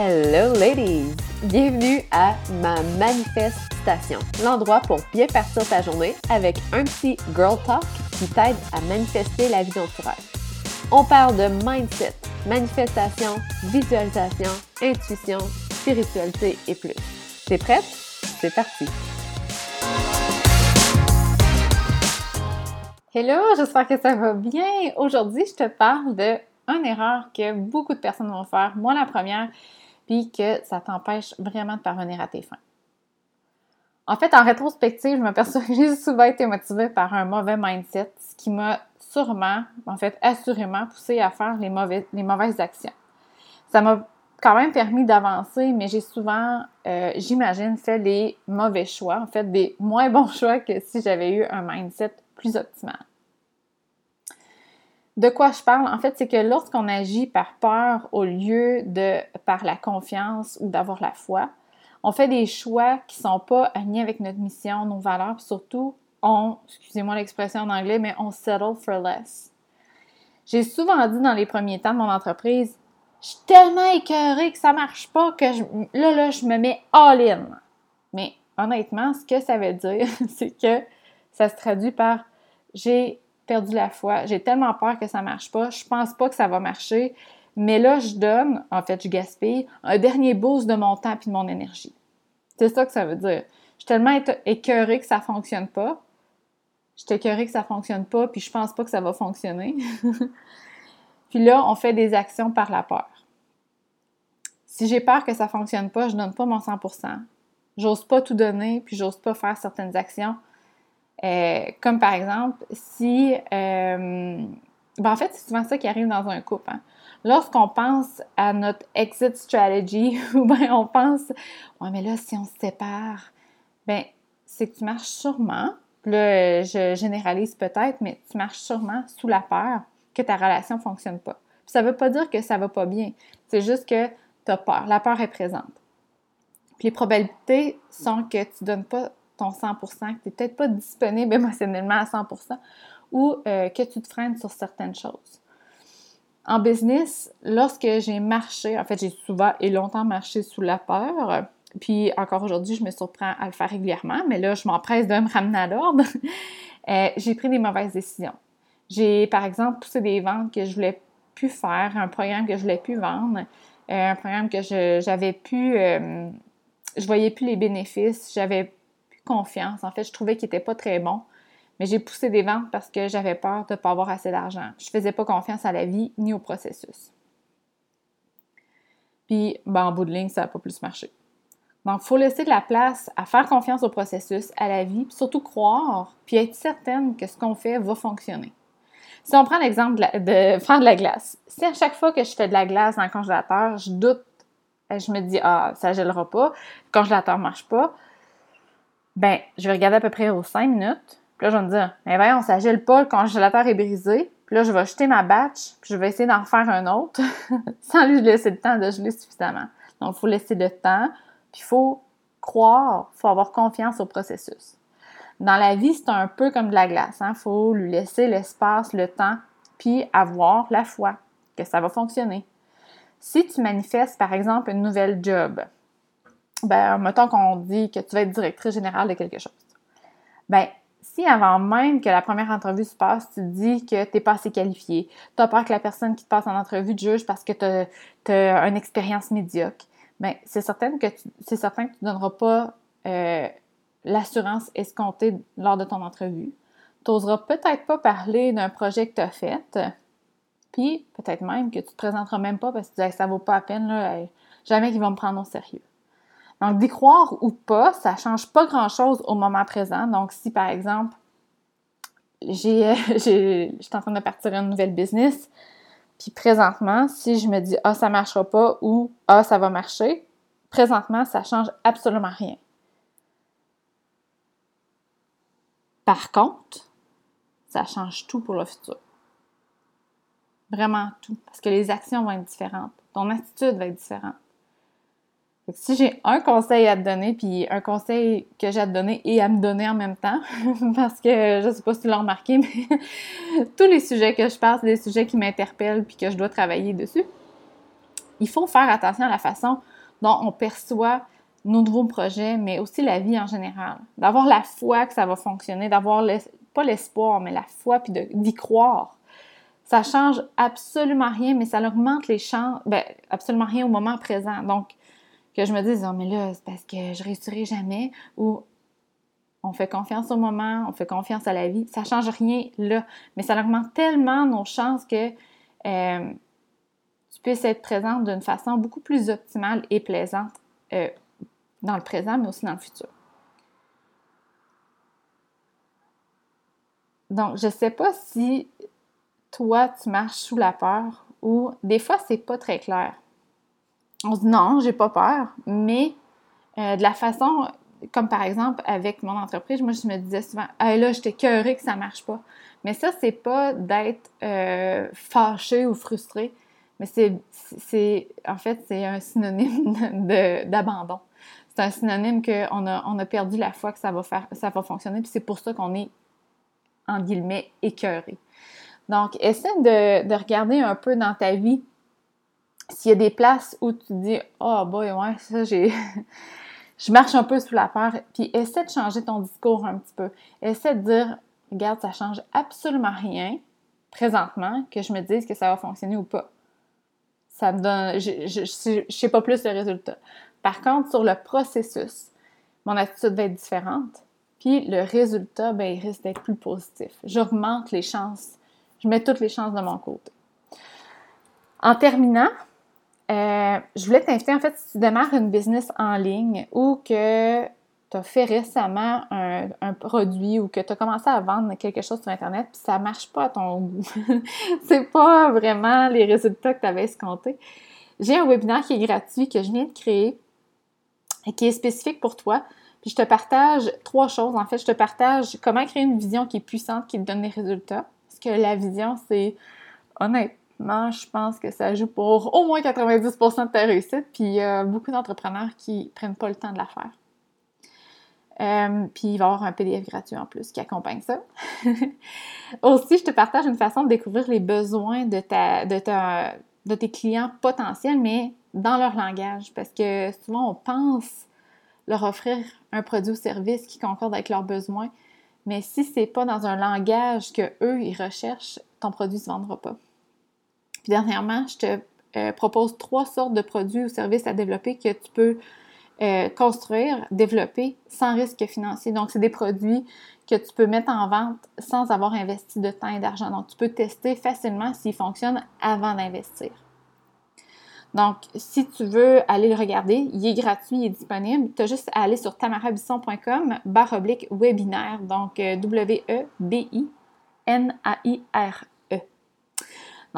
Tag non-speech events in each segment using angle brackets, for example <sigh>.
Hello ladies! Bienvenue à ma manifestation, l'endroit pour bien partir ta journée avec un petit girl talk qui t'aide à manifester la vie dont tu rêves. On parle de mindset, manifestation, visualisation, intuition, spiritualité et plus. T'es prête? C'est parti! Hello, j'espère que ça va bien. Aujourd'hui, je te parle de une erreur que beaucoup de personnes vont faire, moi la première, puis que ça t'empêche vraiment de parvenir à tes fins. En fait, en rétrospective, je m'aperçois que <laughs> j'ai souvent été motivée par un mauvais mindset, ce qui m'a sûrement, en fait, assurément poussé à faire les, les mauvaises actions. Ça m'a quand même permis d'avancer, mais j'ai souvent, euh, j'imagine, fait les mauvais choix, en fait, des moins bons <laughs> choix que si j'avais eu un mindset plus optimal. De quoi je parle? En fait, c'est que lorsqu'on agit par peur au lieu de par la confiance ou d'avoir la foi, on fait des choix qui ne sont pas alignés avec notre mission, nos valeurs, surtout, on, excusez-moi l'expression en anglais, mais on settle for less. J'ai souvent dit dans les premiers temps de mon entreprise, je suis tellement écœurée que ça marche pas que là, là, je me mets all-in. Mais honnêtement, ce que ça veut dire, <laughs> c'est que ça se traduit par j'ai perdu la foi, j'ai tellement peur que ça marche pas, je pense pas que ça va marcher, mais là, je donne, en fait, je gaspille un dernier boost de mon temps et de mon énergie. C'est ça que ça veut dire. Je suis tellement écœurée que ça fonctionne pas. Je suis écœurée que ça fonctionne pas, puis je pense pas que ça va fonctionner. <laughs> puis là, on fait des actions par la peur. Si j'ai peur que ça fonctionne pas, je donne pas mon 100%. J'ose pas tout donner, puis j'ose pas faire certaines actions euh, comme par exemple, si... Euh, ben en fait, c'est souvent ça qui arrive dans un couple. Hein. Lorsqu'on pense à notre exit strategy, <laughs> ou bien on pense, ouais, mais là, si on se sépare, ben c'est que tu marches sûrement, là, je généralise peut-être, mais tu marches sûrement sous la peur que ta relation ne fonctionne pas. Puis ça ne veut pas dire que ça va pas bien. C'est juste que tu as peur. La peur est présente. Puis les probabilités sont que tu ne donnes pas ton 100% que tu n'es peut-être pas disponible <laughs> émotionnellement à 100% ou euh, que tu te freines sur certaines choses. En business, lorsque j'ai marché, en fait, j'ai souvent et longtemps marché sous la peur, puis encore aujourd'hui, je me surprends à le faire régulièrement, mais là, je m'empresse de me ramener à l'ordre. <laughs> Euh, j'ai pris des mauvaises décisions. J'ai, par exemple, poussé des ventes que je voulais plus faire, un programme que je voulais plus vendre, euh, un programme que je j'avais pu, je voyais plus les bénéfices, j'avais confiance. En fait, je trouvais qu'il n'était pas très bon. Mais j'ai poussé des ventes parce que j'avais peur de ne pas avoir assez d'argent. Je ne faisais pas confiance à la vie ni au processus. Puis, ben, en bout de ligne, ça n'a pas plus marché. Donc, il faut laisser de la place à faire confiance au processus, à la vie, puis surtout croire, puis être certaine que ce qu'on fait va fonctionner. Si on prend l'exemple de, faire de la glace, si à chaque fois que je fais de la glace dans le congélateur, je doute, je me dis, ah, ça ne gèlera pas, le congélateur ne marche pas, ben, je vais regarder à peu près aux 5 minutes. Puis là, je vais me dire, mais ben, on s'agile pas, le congélateur est brisé. Puis là, je vais jeter ma batch, puis je vais essayer d'en faire un autre, <laughs> sans lui laisser le temps de geler suffisamment. Donc, il faut laisser le temps, puis il faut croire, il faut avoir confiance au processus. Dans la vie, c'est un peu comme de la glace. Il hein? faut lui laisser l'espace, le temps, puis avoir la foi que ça va fonctionner. Si tu manifestes, par exemple, une nouvelle job, ben, mettons qu'on dit que tu vas être directrice générale de quelque chose. Ben, si avant même que la première entrevue se passe, tu te dis que tu n'es pas assez qualifié, tu as peur que la personne qui te passe en entrevue te juge parce que tu as, une expérience médiocre, ben, c'est certain que tu ne donneras pas euh, l'assurance escomptée lors de ton entrevue. Tu n'oseras peut-être pas parler d'un projet que tu as fait, puis peut-être même que tu ne te présenteras même pas parce que tu dis ça vaut pas la peine, là, jamais qu'ils vont me prendre au sérieux. Donc, d'y croire ou pas, ça ne change pas grand-chose au moment présent. Donc, si par exemple, <laughs> j'ai, je suis en train de partir une nouvelle business, puis présentement, si je me dis Ah, ça ne marchera pas ou Ah, ça va marcher, présentement, ça ne change absolument rien. Par contre, ça change tout pour le futur. Vraiment tout. Parce que les actions vont être différentes. Ton attitude va être différente si j'ai un conseil à te donner, puis un conseil que j'ai à te donner et à me donner en même temps, <laughs> parce que je sais pas si tu l'as remarqué, mais <laughs> tous les sujets que je parle, des sujets qui m'interpellent puis que je dois travailler dessus. il faut faire attention à la façon dont on perçoit nos nouveaux projets, mais aussi la vie en général. D'avoir la foi que ça va fonctionner, d'avoir pas l'espoir, mais la foi, puis d'y croire. Ça change absolument rien, mais ça augmente les chances, ben, absolument rien au moment présent. Donc, que je me dise, oh, mais là, c'est parce que je réussirai jamais, ou on fait confiance au moment, on fait confiance à la vie, ça change rien là, mais ça augmente tellement nos chances que euh, tu puisses être présente d'une façon beaucoup plus optimale et plaisante euh, dans le présent, mais aussi dans le futur. Donc, je ne sais pas si toi, tu marches sous la peur ou des fois, c'est pas très clair. On se dit non, j'ai pas peur, mais euh, de la façon, comme par exemple avec mon entreprise, moi, je me disais souvent, là, j'étais cœurée que ça marche pas. Mais ça, c'est pas d'être euh, fâché ou frustré, mais c'est, en fait, c'est un synonyme <laughs> d'abandon c'est un synonyme qu'on a, on a perdu la foi que ça va, faire, fonctionner, puis c'est pour ça qu'on est, en guillemets, écœuré. Donc, essaie de, regarder un peu dans ta vie s'il y a des places où tu dis Oh boy, ouais, ça, j'ai. <laughs> je marche un peu sous la peur, puis essaie de changer ton discours un petit peu. Essaie de dire Regarde, ça change absolument rien présentement que je me dise que ça va fonctionner ou pas. Ça me donne. Je ne sais pas plus le résultat. Par contre, sur le processus, mon attitude va être différente. Puis le résultat, ben, il risque d'être plus positif. J'augmente les chances. Je mets toutes les chances de mon côté. En terminant, euh, je voulais t'inviter, en fait, si tu démarres une business en ligne ou que tu as fait récemment un, produit ou que tu as commencé à vendre quelque chose sur Internet puis ça marche pas à ton goût. <laughs> c'est pas vraiment les résultats que tu avais escomptés. J'ai un webinaire qui est gratuit que je viens de créer et qui est spécifique pour toi. Puis je te partage trois choses. En fait, je te partage comment créer une vision qui est puissante, qui te donne des résultats. Parce que la vision, c'est honnêtement, je pense que ça joue pour au moins 90% de ta réussite. Puis il y a beaucoup d'entrepreneurs qui prennent pas le temps de la faire. Euh, puis il va y avoir un PDF gratuit en plus qui accompagne ça. <laughs> Aussi, je te partage une façon de découvrir les besoins de, ta, de tes clients potentiels, mais dans leur langage parce que souvent on pense leur offrir un produit ou service qui concorde avec leurs besoins, mais si c'est pas dans un langage que eux ils recherchent, ton produit ne se vendra pas. Puis dernièrement, je te euh, propose trois sortes de produits ou services à développer que tu peux euh, construire, développer sans risque financier. Donc, c'est des produits que tu peux mettre en vente sans avoir investi de temps et d'argent. Donc, tu peux tester facilement s'ils fonctionnent avant d'investir. Donc, si tu veux aller le regarder, il est gratuit, il est disponible. Tu as juste à aller sur tamarabisson.com barre oblique webinaire, donc euh, W-E-B-I-N-A-I-R-E.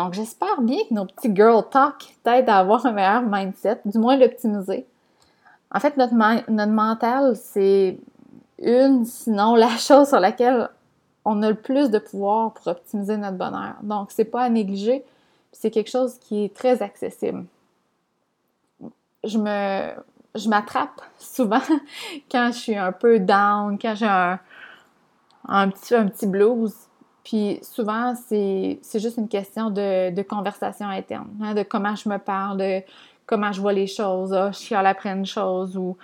Donc, j'espère bien que nos petits girl talk t'aident à avoir un meilleur mindset, du moins l'optimiser. En fait, notre, notre mental, c'est une, sinon la <laughs> chose sur laquelle on a le plus de pouvoir pour optimiser notre bonheur. Donc, c'est pas à négliger, c'est quelque chose qui est très accessible je me je m'attrape souvent <laughs> quand je suis un peu down, quand j'ai un, un, petit, un petit blues. Puis souvent, c'est juste une question de, de conversation interne, hein, de comment je me parle, de comment je vois les choses. Ah, je à après une chose ou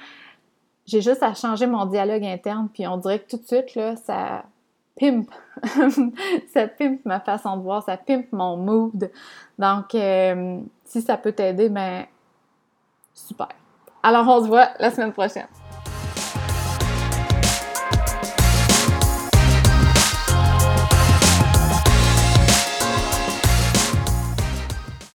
j'ai juste à changer mon dialogue interne, puis on dirait que tout de suite, là, ça pimpe. <laughs> ça pimpe ma façon de voir, ça pimpe mon mood. Donc, euh, si ça peut t'aider, ben Super. Alors, on se voit la semaine prochaine.